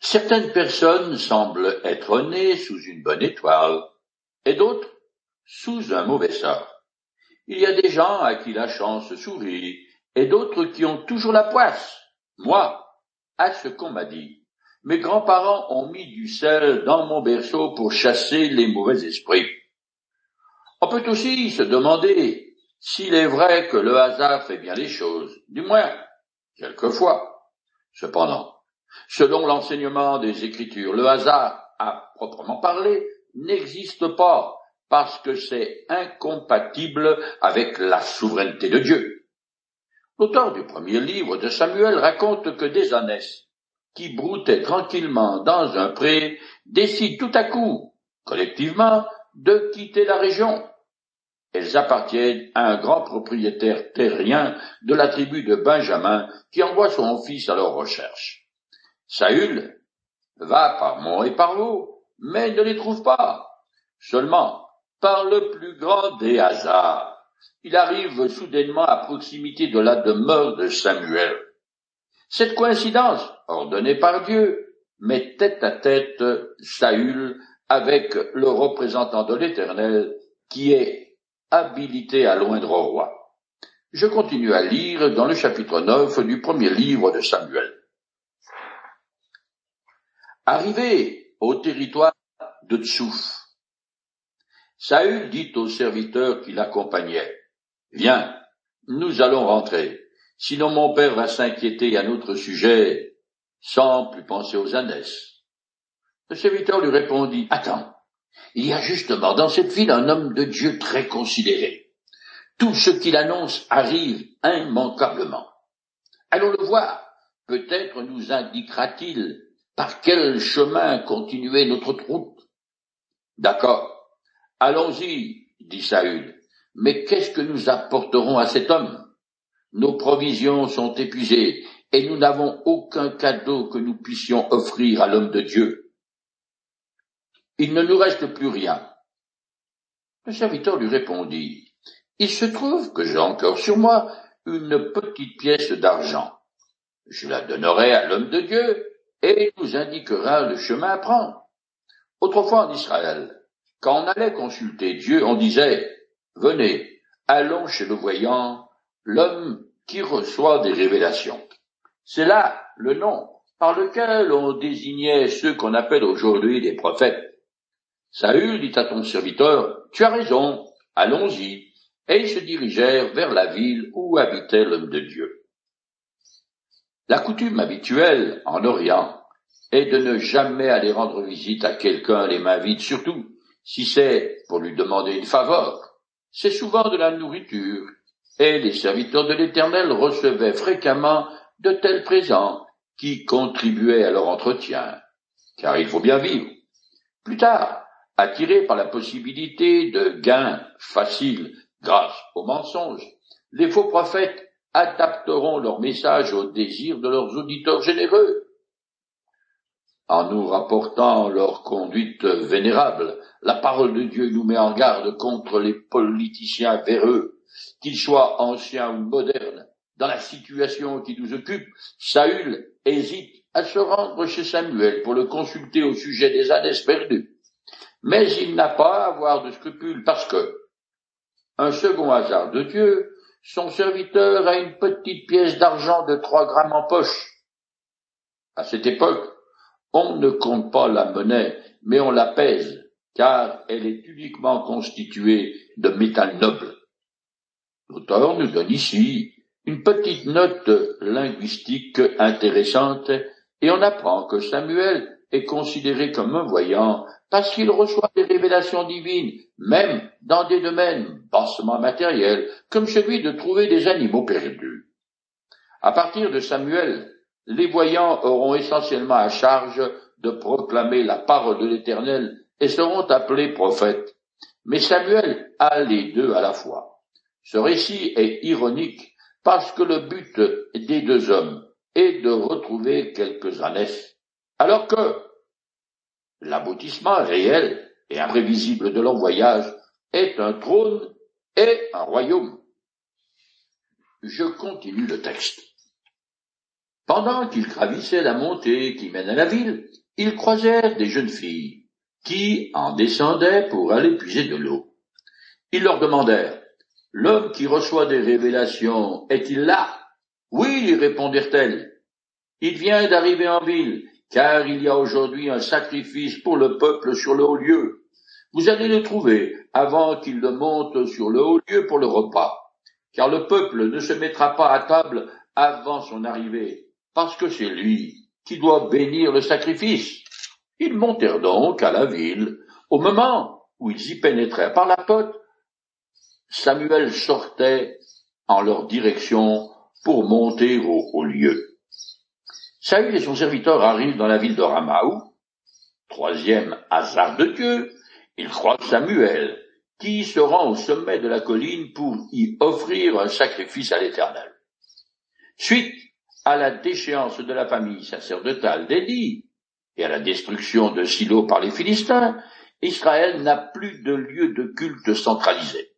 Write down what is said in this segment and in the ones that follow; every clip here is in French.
Certaines personnes semblent être nées sous une bonne étoile, et d'autres sous un mauvais sort. Il y a des gens à qui la chance sourit, et d'autres qui ont toujours la poisse. Moi, à ce qu'on m'a dit, mes grands-parents ont mis du sel dans mon berceau pour chasser les mauvais esprits. On peut aussi se demander s'il est vrai que le hasard fait bien les choses, du moins, quelquefois. Cependant, selon l'enseignement des Écritures, le hasard, à proprement parler, n'existe pas parce que c'est incompatible avec la souveraineté de Dieu. L'auteur du premier livre de Samuel raconte que des ânesses qui broutaient tranquillement dans un pré décident tout à coup, collectivement, de quitter la région. Elles appartiennent à un grand propriétaire terrien de la tribu de Benjamin qui envoie son fils à leur recherche. Saül va par mont et par l'eau, mais ne les trouve pas. Seulement, par le plus grand des hasards, il arrive soudainement à proximité de la demeure de Samuel. Cette coïncidence, ordonnée par Dieu, met tête à tête Saül avec le représentant de l'Éternel qui est habilité à loindre au roi. Je continue à lire dans le chapitre 9 du premier livre de Samuel. Arrivé au territoire de Tsouf, Saül dit au serviteur qui l'accompagnait, Viens, nous allons rentrer, sinon mon père va s'inquiéter à notre sujet sans plus penser aux ânesses. Le serviteur lui répondit, Attends, il y a justement dans cette ville un homme de Dieu très considéré. Tout ce qu'il annonce arrive immanquablement. Allons le voir. Peut-être nous indiquera-t-il par quel chemin continuer notre route? D'accord. Allons-y, dit Saül. Mais qu'est-ce que nous apporterons à cet homme? Nos provisions sont épuisées et nous n'avons aucun cadeau que nous puissions offrir à l'homme de Dieu il ne nous reste plus rien. Le serviteur lui répondit, il se trouve que j'ai encore sur moi une petite pièce d'argent. Je la donnerai à l'homme de Dieu et il nous indiquera le chemin à prendre. Autrefois en Israël, quand on allait consulter Dieu, on disait, venez, allons chez le voyant, l'homme qui reçoit des révélations. C'est là le nom par lequel on désignait ceux qu'on appelle aujourd'hui des prophètes. Saül dit à ton serviteur, Tu as raison, allons-y. Et ils se dirigèrent vers la ville où habitait l'homme de Dieu. La coutume habituelle en Orient est de ne jamais aller rendre visite à quelqu'un les mains vides, surtout si c'est pour lui demander une faveur. C'est souvent de la nourriture, et les serviteurs de l'Éternel recevaient fréquemment de tels présents qui contribuaient à leur entretien, car il faut bien vivre. Plus tard, Attirés par la possibilité de gains faciles grâce aux mensonges, les faux prophètes adapteront leur message aux désirs de leurs auditeurs généreux. En nous rapportant leur conduite vénérable, la parole de Dieu nous met en garde contre les politiciens véreux, qu'ils soient anciens ou modernes. Dans la situation qui nous occupe, Saül hésite à se rendre chez Samuel pour le consulter au sujet des ânes perdus mais il n'a pas à avoir de scrupules parce que, un second hasard de Dieu, son serviteur a une petite pièce d'argent de trois grammes en poche. À cette époque, on ne compte pas la monnaie, mais on la pèse, car elle est uniquement constituée de métal noble. L'auteur nous donne ici une petite note linguistique intéressante, et on apprend que Samuel est considéré comme un voyant parce qu'il reçoit des révélations divines, même dans des domaines bassement matériels, comme celui de trouver des animaux perdus. À partir de Samuel, les voyants auront essentiellement à charge de proclamer la parole de l'Éternel et seront appelés prophètes. Mais Samuel a les deux à la fois. Ce récit est ironique parce que le but des deux hommes est de retrouver quelques ânesses, alors que L'aboutissement réel et imprévisible de leur voyage est un trône et un royaume. Je continue le texte. Pendant qu'ils gravissaient la montée qui mène à la ville, ils croisèrent des jeunes filles qui en descendaient pour aller puiser de l'eau. Ils leur demandèrent, L'homme qui reçoit des révélations est-il là? Oui, répondirent-elles. Il vient d'arriver en ville, car il y a aujourd'hui un sacrifice pour le peuple sur le haut lieu. Vous allez le trouver avant qu'il ne monte sur le haut lieu pour le repas, car le peuple ne se mettra pas à table avant son arrivée, parce que c'est lui qui doit bénir le sacrifice. Ils montèrent donc à la ville. Au moment où ils y pénétrèrent par la porte, Samuel sortait en leur direction pour monter au, lieu. Saül et son serviteur arrivent dans la ville de Ramaou. Troisième hasard de Dieu, ils croisent Samuel, qui se rend au sommet de la colline pour y offrir un sacrifice à l'Éternel. Suite à la déchéance de la famille sacerdotale d'Élie et à la destruction de Silo par les Philistins, Israël n'a plus de lieu de culte centralisé.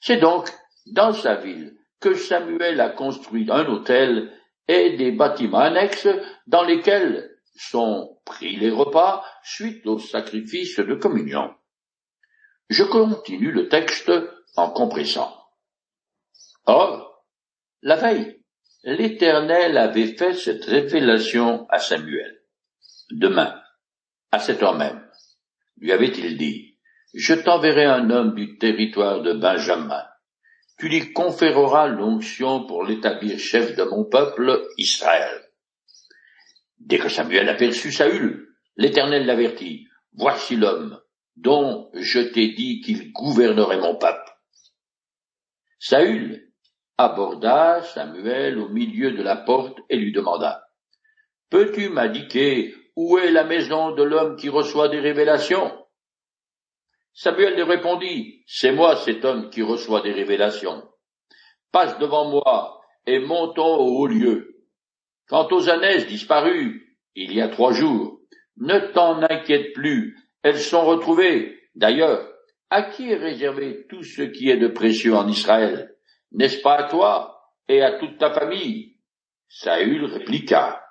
C'est donc dans sa ville que Samuel a construit un hôtel et des bâtiments annexes dans lesquels sont pris les repas suite au sacrifice de communion. Je continue le texte en compressant. Or, la veille, l'Éternel avait fait cette révélation à Samuel. Demain, à cette heure même, lui avait-il dit, je t'enverrai un homme du territoire de Benjamin. Tu lui conféreras l'onction pour l'établir chef de mon peuple, Israël. Dès que Samuel aperçut Saül, l'Éternel l'avertit, Voici l'homme dont je t'ai dit qu'il gouvernerait mon peuple. Saül aborda Samuel au milieu de la porte et lui demanda, Peux-tu m'indiquer où est la maison de l'homme qui reçoit des révélations? Samuel lui répondit, C'est moi cet homme qui reçoit des révélations. Passe devant moi et montons au haut lieu. Quant aux ânesse disparues, il y a trois jours, ne t'en inquiète plus, elles sont retrouvées. D'ailleurs, à qui est réservé tout ce qui est de précieux en Israël? N'est-ce pas à toi et à toute ta famille? Saül répliqua.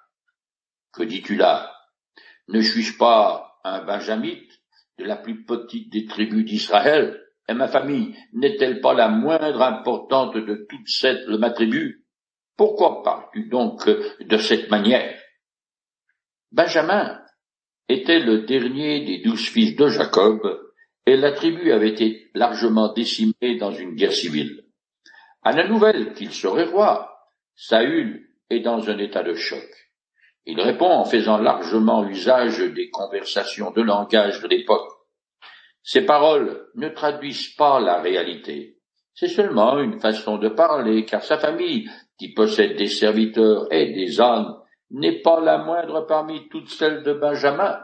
Que dis-tu là? Ne suis-je pas un benjamite? De la plus petite des tribus d'Israël, et ma famille n'est-elle pas la moindre importante de toutes cette ma tribu? Pourquoi parles-tu donc de cette manière? Benjamin était le dernier des douze fils de Jacob, et la tribu avait été largement décimée dans une guerre civile. À la nouvelle qu'il serait roi, Saül est dans un état de choc. Il répond en faisant largement usage des conversations de langage de l'époque. Ces paroles ne traduisent pas la réalité. C'est seulement une façon de parler, car sa famille, qui possède des serviteurs et des ânes, n'est pas la moindre parmi toutes celles de Benjamin.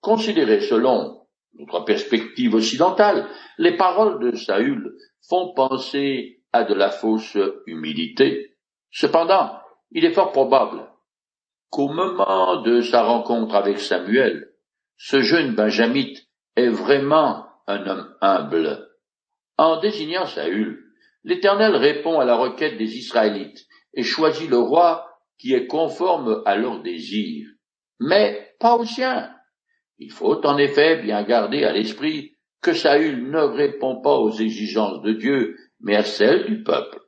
Considérées selon notre perspective occidentale, les paroles de Saül font penser à de la fausse humilité. Cependant, il est fort probable qu'au moment de sa rencontre avec Samuel, ce jeune benjamite est vraiment un homme humble. En désignant Saül, l'Éternel répond à la requête des Israélites et choisit le roi qui est conforme à leurs désirs, mais pas au sien. Il faut en effet bien garder à l'esprit que Saül ne répond pas aux exigences de Dieu, mais à celles du peuple.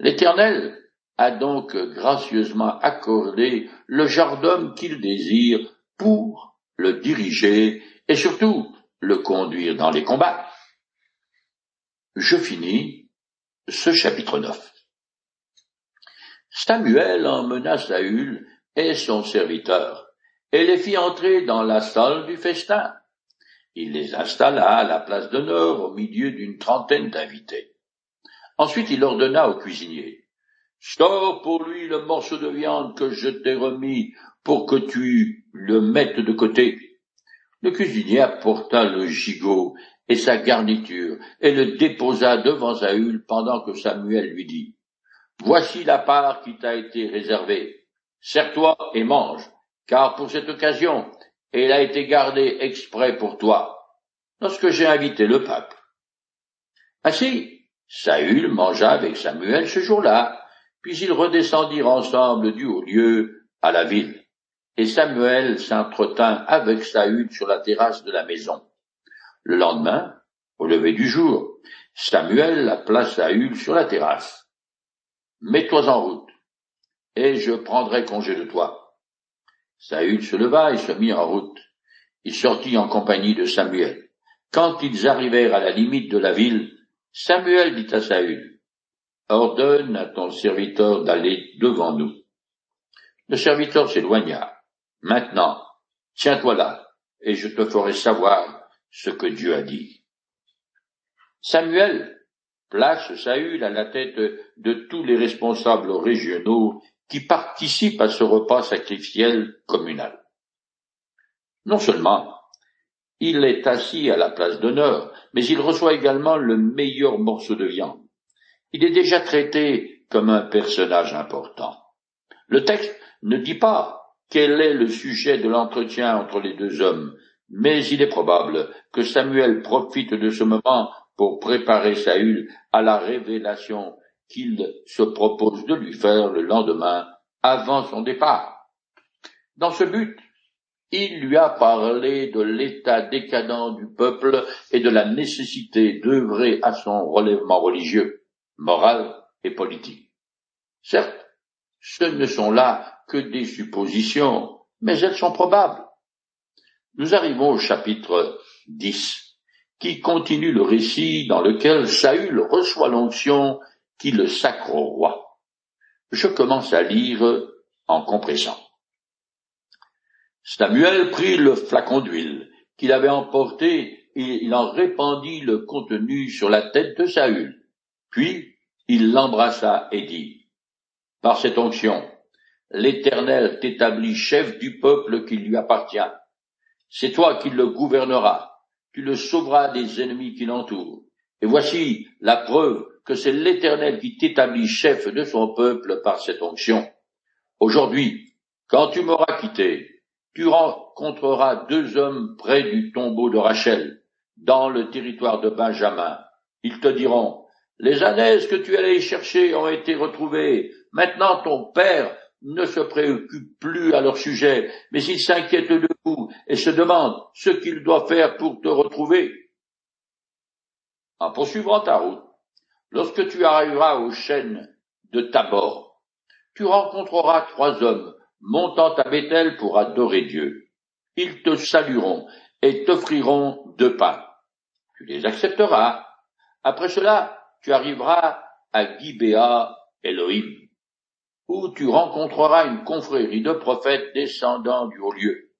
L'Éternel a donc gracieusement accordé le genre d'homme qu'il désire pour le diriger et surtout le conduire dans les combats. Je finis ce chapitre 9. Samuel emmena Saül et son serviteur et les fit entrer dans la salle du festin. Il les installa à la place d'honneur au milieu d'une trentaine d'invités. Ensuite il ordonna au cuisinier Sors pour lui le morceau de viande que je t'ai remis pour que tu le mettes de côté. Le cuisinier apporta le gigot et sa garniture et le déposa devant Saül pendant que Samuel lui dit, Voici la part qui t'a été réservée. Sers-toi et mange, car pour cette occasion, elle a été gardée exprès pour toi, lorsque j'ai invité le peuple. Ainsi, Saül mangea avec Samuel ce jour-là, Puis ils redescendirent ensemble du haut lieu à la ville. Et Samuel s'entretint avec Saül sur la terrasse de la maison. Le lendemain, au lever du jour, Samuel appela Saül sur la terrasse. Mets-toi en route, et je prendrai congé de toi. Saül se leva et se mit en route. Il sortit en compagnie de Samuel. Quand ils arrivèrent à la limite de la ville, Samuel dit à Saül, Ordonne à ton serviteur d'aller devant nous. Le serviteur s'éloigna. Maintenant, tiens-toi là, et je te ferai savoir ce que Dieu a dit. Samuel place Saül à la tête de tous les responsables régionaux qui participent à ce repas sacrificiel communal. Non seulement il est assis à la place d'honneur, mais il reçoit également le meilleur morceau de viande. Il est déjà traité comme un personnage important. Le texte ne dit pas quel est le sujet de l'entretien entre les deux hommes, mais il est probable que Samuel profite de ce moment pour préparer Saül à la révélation qu'il se propose de lui faire le lendemain avant son départ. Dans ce but, il lui a parlé de l'état décadent du peuple et de la nécessité d'œuvrer à son relèvement religieux, moral et politique. Certes, ce ne sont là que des suppositions, mais elles sont probables. Nous arrivons au chapitre 10 qui continue le récit dans lequel Saül reçoit l'onction qui le sacre au roi. Je commence à lire en compressant. Samuel prit le flacon d'huile qu'il avait emporté et il en répandit le contenu sur la tête de Saül. Puis il l'embrassa et dit, Par cette onction, l'Éternel t'établit chef du peuple qui lui appartient. C'est toi qui le gouverneras tu le sauveras des ennemis qui l'entourent. Et voici la preuve que c'est l'Éternel qui t'établit chef de son peuple par cette onction. Aujourd'hui, quand tu m'auras quitté, tu rencontreras deux hommes près du tombeau de Rachel, dans le territoire de Benjamin. Ils te diront, les ânesse que tu allais chercher ont été retrouvées. Maintenant ton père ne se préoccupe plus à leur sujet, mais il s'inquiète de vous et se demande ce qu'il doit faire pour te retrouver. En poursuivant ta route, lorsque tu arriveras aux chênes de Tabor, tu rencontreras trois hommes montant à Bethel pour adorer Dieu. Ils te salueront et t'offriront deux pains. Tu les accepteras. Après cela, tu arriveras à Gibea Elohim où tu rencontreras une confrérie de prophètes descendants du haut lieu.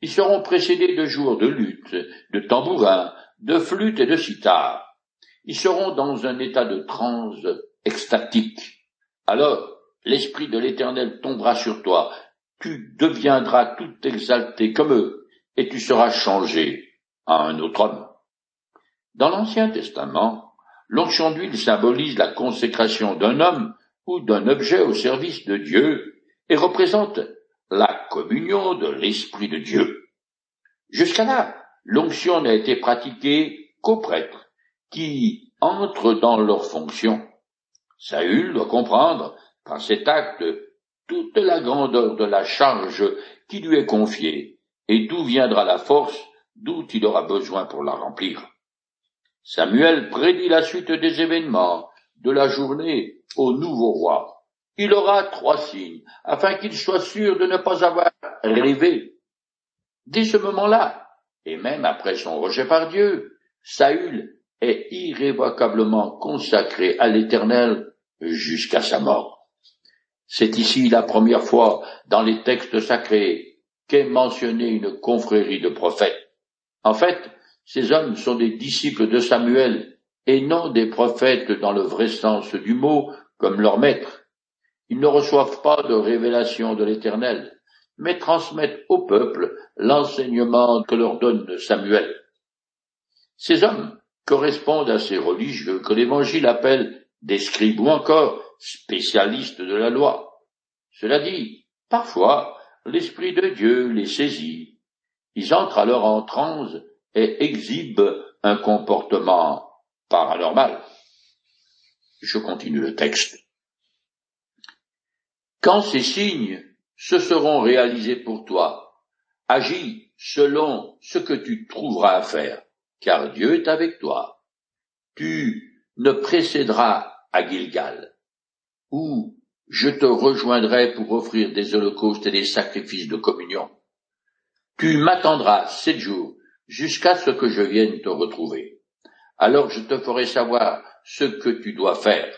Ils seront précédés de jours de lutte, de tambourins, de flûtes et de cithars. Ils seront dans un état de transe extatique. Alors, l'Esprit de l'Éternel tombera sur toi, tu deviendras tout exalté comme eux, et tu seras changé à un autre homme. Dans l'Ancien Testament, l'onction d'huile symbolise la consécration d'un homme ou d'un objet au service de Dieu et représente la communion de l'Esprit de Dieu. Jusqu'à là, l'onction n'a été pratiquée qu'aux prêtres qui entrent dans leurs fonctions. Saül doit comprendre par cet acte toute la grandeur de la charge qui lui est confiée et d'où viendra la force d'où il aura besoin pour la remplir. Samuel prédit la suite des événements de la journée au nouveau roi. Il aura trois signes, afin qu'il soit sûr de ne pas avoir rêvé. Dès ce moment-là, et même après son rejet par Dieu, Saül est irrévocablement consacré à l'Éternel jusqu'à sa mort. C'est ici la première fois dans les textes sacrés qu'est mentionnée une confrérie de prophètes. En fait, ces hommes sont des disciples de Samuel et non des prophètes dans le vrai sens du mot, comme leur maître. Ils ne reçoivent pas de révélation de l'Éternel, mais transmettent au peuple l'enseignement que leur donne Samuel. Ces hommes correspondent à ces religieux que l'Évangile appelle des scribes ou encore spécialistes de la loi. Cela dit, parfois, l'Esprit de Dieu les saisit. Ils entrent alors en transe et exhibent un comportement paranormal. Je continue le texte. Quand ces signes se seront réalisés pour toi, agis selon ce que tu trouveras à faire, car Dieu est avec toi. Tu ne précéderas à Gilgal, où je te rejoindrai pour offrir des holocaustes et des sacrifices de communion. Tu m'attendras sept jours jusqu'à ce que je vienne te retrouver. Alors je te ferai savoir ce que tu dois faire.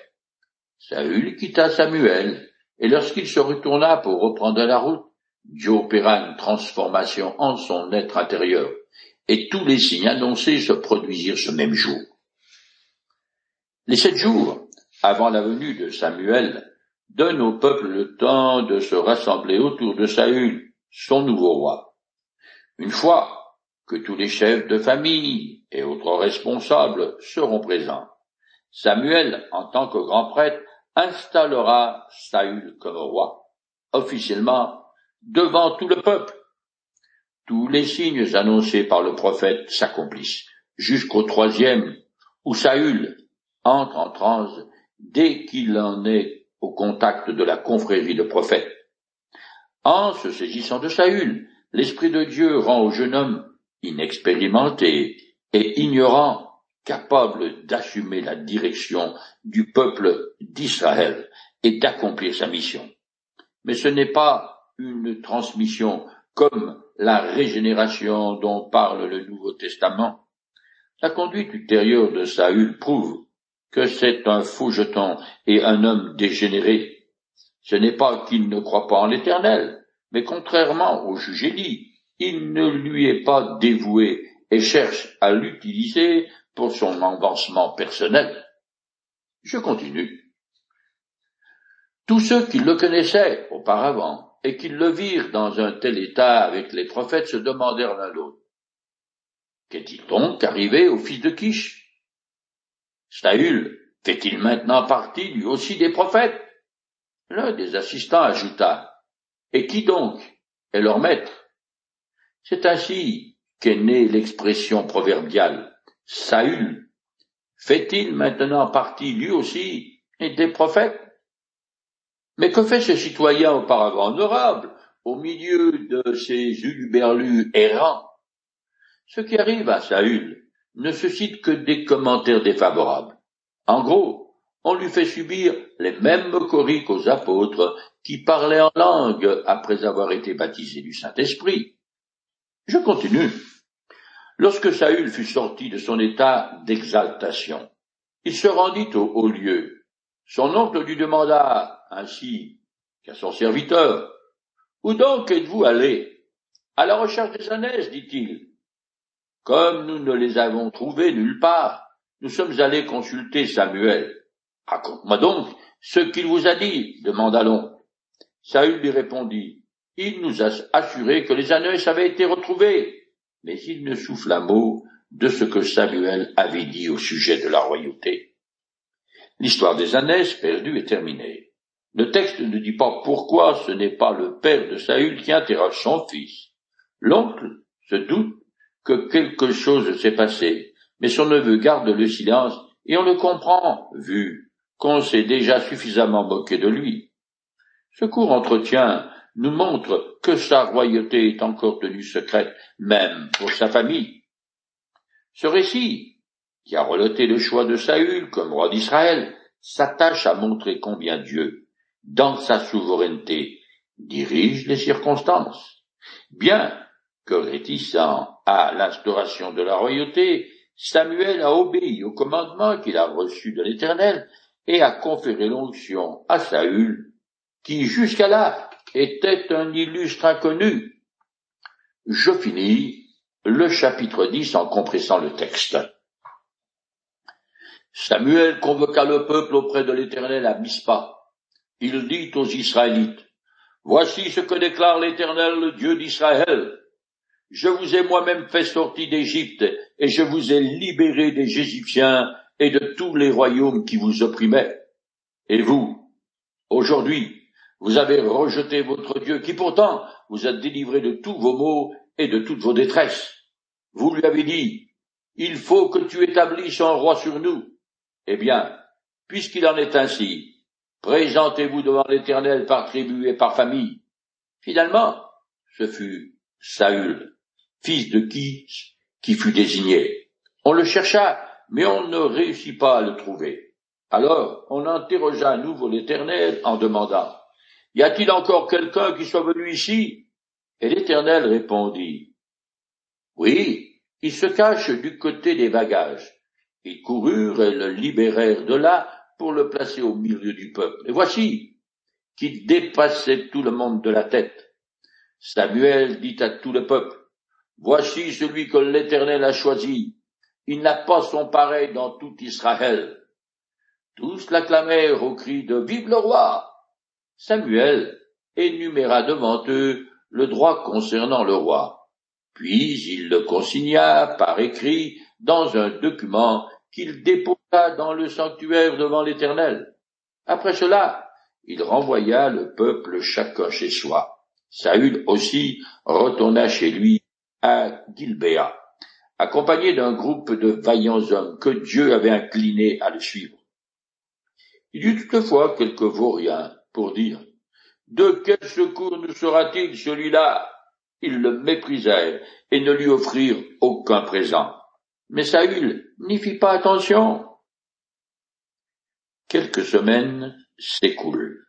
Saül quitta Samuel, et lorsqu'il se retourna pour reprendre la route, Dieu opéra une transformation en son être intérieur, et tous les signes annoncés se produisirent ce même jour. Les sept jours avant la venue de Samuel donnent au peuple le temps de se rassembler autour de Saül, son nouveau roi. Une fois que tous les chefs de famille et autres responsables seront présents, Samuel, en tant que grand prêtre, installera Saül comme roi, officiellement devant tout le peuple. Tous les signes annoncés par le prophète s'accomplissent, jusqu'au troisième, où Saül entre en transe dès qu'il en est au contact de la confrérie de prophètes. En se saisissant de Saül, l'Esprit de Dieu rend au jeune homme inexpérimenté et ignorant capable d'assumer la direction du peuple d'Israël et d'accomplir sa mission. Mais ce n'est pas une transmission comme la régénération dont parle le Nouveau Testament. La conduite ultérieure de Saül prouve que c'est un faux jeton et un homme dégénéré. Ce n'est pas qu'il ne croit pas en l'Éternel, mais contrairement au jugé dit, il ne lui est pas dévoué et cherche à l'utiliser pour son avancement personnel. Je continue. Tous ceux qui le connaissaient auparavant et qui le virent dans un tel état avec les prophètes se demandèrent l'un l'autre. Qu'est-il donc arrivé au fils de Kish? Saül fait-il maintenant partie lui aussi des prophètes? L'un des assistants ajouta. Et qui donc est leur maître? C'est ainsi qu'est née l'expression proverbiale Saül fait-il maintenant partie lui aussi des prophètes? Mais que fait ce citoyen auparavant honorable au milieu de ces uluberlus errants? Ce qui arrive à Saül ne suscite que des commentaires défavorables. En gros, on lui fait subir les mêmes moqueries qu'aux apôtres qui parlaient en langue après avoir été baptisés du Saint-Esprit. Je continue. Lorsque Saül fut sorti de son état d'exaltation, il se rendit au haut lieu. Son oncle lui demanda ainsi qu'à son serviteur, Où donc êtes-vous allé? À la recherche des ânesse, dit-il. Comme nous ne les avons trouvés nulle part, nous sommes allés consulter Samuel. Raconte-moi donc ce qu'il vous a dit, demanda l'oncle. Saül lui répondit, Il nous a assuré que les ânesse avaient été retrouvés mais il ne souffle un mot de ce que Samuel avait dit au sujet de la royauté. L'histoire des ânesse perdue est terminée. Le texte ne dit pas pourquoi ce n'est pas le père de Saül qui interroge son fils. L'oncle se doute que quelque chose s'est passé, mais son neveu garde le silence et on le comprend, vu qu'on s'est déjà suffisamment moqué de lui. Ce court entretien nous montre que sa royauté est encore tenue secrète, même pour sa famille. Ce récit, qui a relaté le choix de Saül comme roi d'Israël, s'attache à montrer combien Dieu, dans sa souveraineté, dirige les circonstances. Bien que réticent à l'instauration de la royauté, Samuel a obéi au commandement qu'il a reçu de l'Éternel et a conféré l'onction à Saül, qui jusqu'à là était un illustre inconnu. Je finis le chapitre 10 en compressant le texte. Samuel convoqua le peuple auprès de l'Éternel à Mispa. Il dit aux Israélites, Voici ce que déclare l'Éternel, le Dieu d'Israël. Je vous ai moi-même fait sortir d'Égypte, et je vous ai libéré des Égyptiens et de tous les royaumes qui vous opprimaient. Et vous, aujourd'hui, vous avez rejeté votre Dieu qui pourtant vous a délivré de tous vos maux et de toutes vos détresses. Vous lui avez dit, il faut que tu établisses un roi sur nous. Eh bien, puisqu'il en est ainsi, présentez-vous devant l'Éternel par tribu et par famille. Finalement, ce fut Saül, fils de qui, qui fut désigné. On le chercha, mais on ne réussit pas à le trouver. Alors on interrogea à nouveau l'Éternel en demandant Y a-t-il encore quelqu'un qui soit venu ici? Et l'Éternel répondit Oui, il se cache du côté des bagages. Ils coururent et le libérèrent de là pour le placer au milieu du peuple. Et voici qu'il dépassait tout le monde de la tête. Samuel dit à tout le peuple, Voici celui que l'Éternel a choisi. Il n'a pas son pareil dans tout Israël. Tous l'acclamèrent au cri de Vive le roi. Samuel énuméra devant eux le droit concernant le roi. Puis il le consigna par écrit dans un document qu'il déposa dans le sanctuaire devant l'Éternel. Après cela, il renvoya le peuple chacun chez soi. Saül aussi retourna chez lui à Gilbéa, accompagné d'un groupe de vaillants hommes que Dieu avait inclinés à le suivre. Il y eut toutefois quelques vauriens pour dire De quel secours nous sera-t-il celui-là? Ils le méprisèrent et ne lui offrirent aucun présent. Mais Saül n'y fit pas attention. Quelques semaines s'écoulent.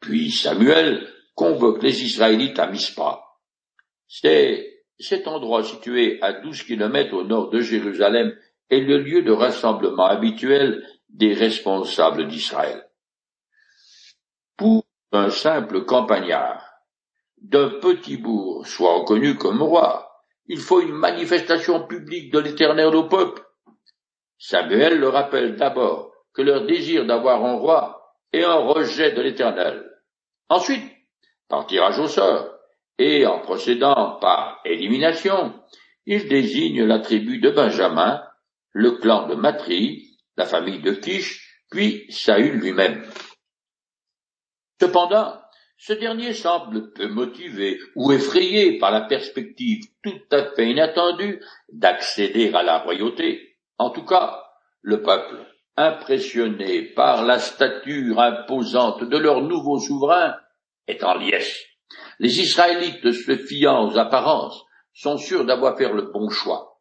Puis Samuel convoque les Israélites à Mispa. C'est cet endroit situé à douze kilomètres au nord de Jérusalem est le lieu de rassemblement habituel des responsables d'Israël. Pour un simple campagnard d'un petit bourg soit reconnu comme roi, il faut une manifestation publique de l'Éternel au peuple. Samuel le rappelle d'abord que leur désir d'avoir un roi est un rejet de l'Éternel. Ensuite, par tirage au sort, et en procédant par élimination, il désigne la tribu de Benjamin, le clan de Matri, la famille de Kish, puis Saül lui-même. Cependant, ce dernier semble peu motivé ou effrayé par la perspective tout à fait inattendue d'accéder à la royauté. En tout cas, le peuple, impressionné par la stature imposante de leur nouveau souverain, est en liesse. Les Israélites, se fiant aux apparences, sont sûrs d'avoir fait le bon choix.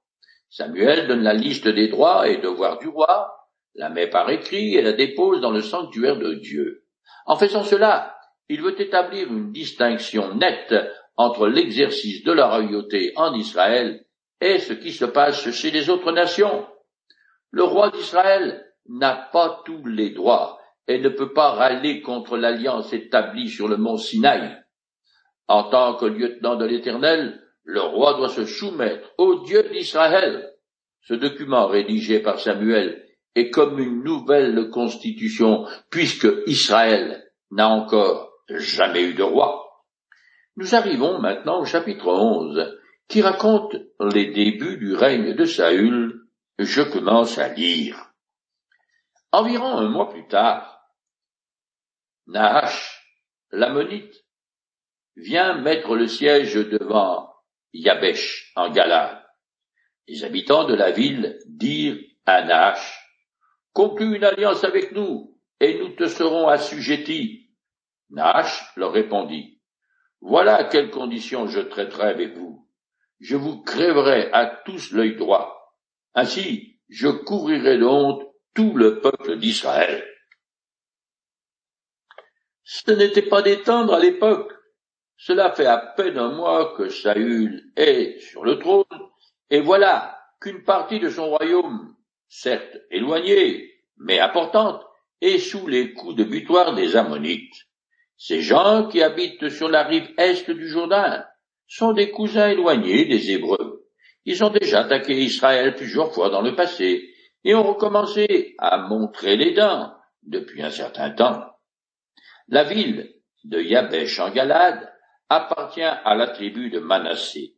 Samuel donne la liste des droits et devoirs du roi, la met par écrit et la dépose dans le sanctuaire de Dieu. En faisant cela, il veut établir une distinction nette entre l'exercice de la royauté en Israël et ce qui se passe chez les autres nations. Le roi d'Israël n'a pas tous les droits et ne peut pas râler contre l'alliance établie sur le mont Sinaï. En tant que lieutenant de l'Éternel, le roi doit se soumettre au Dieu d'Israël. Ce document rédigé par Samuel est comme une nouvelle constitution, puisque Israël n'a encore jamais eu de roi. Nous arrivons maintenant au chapitre 11, qui raconte les débuts du règne de Saül. Je commence à lire. Environ un mois plus tard, Nahash, l'ammonite, vient mettre le siège devant Yabesh en Galade. Les habitants de la ville dirent à Nahash, Conclue une alliance avec nous, et nous te serons assujettis. Nash leur répondit, Voilà à quelles conditions je traiterai avec vous. Je vous crèverai à tous l'œil droit. Ainsi, je couvrirai de honte tout le peuple d'Israël. Ce n'était pas d'étendre à l'époque. Cela fait à peine un mois que Saül est sur le trône, et voilà qu'une partie de son royaume, certes éloignée, mais importante, est sous les coups de butoir des Ammonites. Ces gens qui habitent sur la rive est du Jourdain sont des cousins éloignés des Hébreux. Ils ont déjà attaqué Israël plusieurs fois dans le passé et ont recommencé à montrer les dents depuis un certain temps. La ville de Yabesh en Galade appartient à la tribu de Manassé.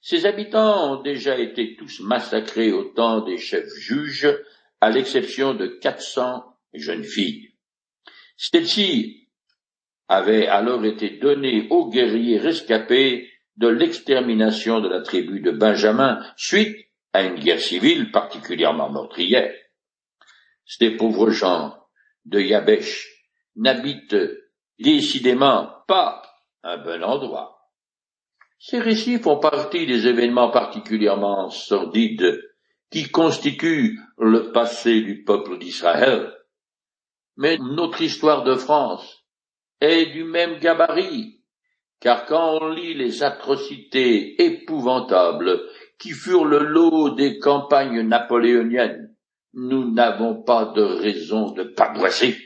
Ses habitants ont déjà été tous massacrés au temps des chefs juges, à l'exception de quatre cents jeunes filles. Celles-ci avait alors été donné aux guerriers rescapés de l'extermination de la tribu de Benjamin suite à une guerre civile particulièrement meurtrière. Ces pauvres gens de Yabesh n'habite décidément pas un bon endroit. Ces récits font partie des événements particulièrement sordides qui constituent le passé du peuple d'Israël. Mais notre histoire de France est du même gabarit, car quand on lit les atrocités épouvantables qui furent le lot des campagnes napoléoniennes, nous n'avons pas de raison de pavoiser.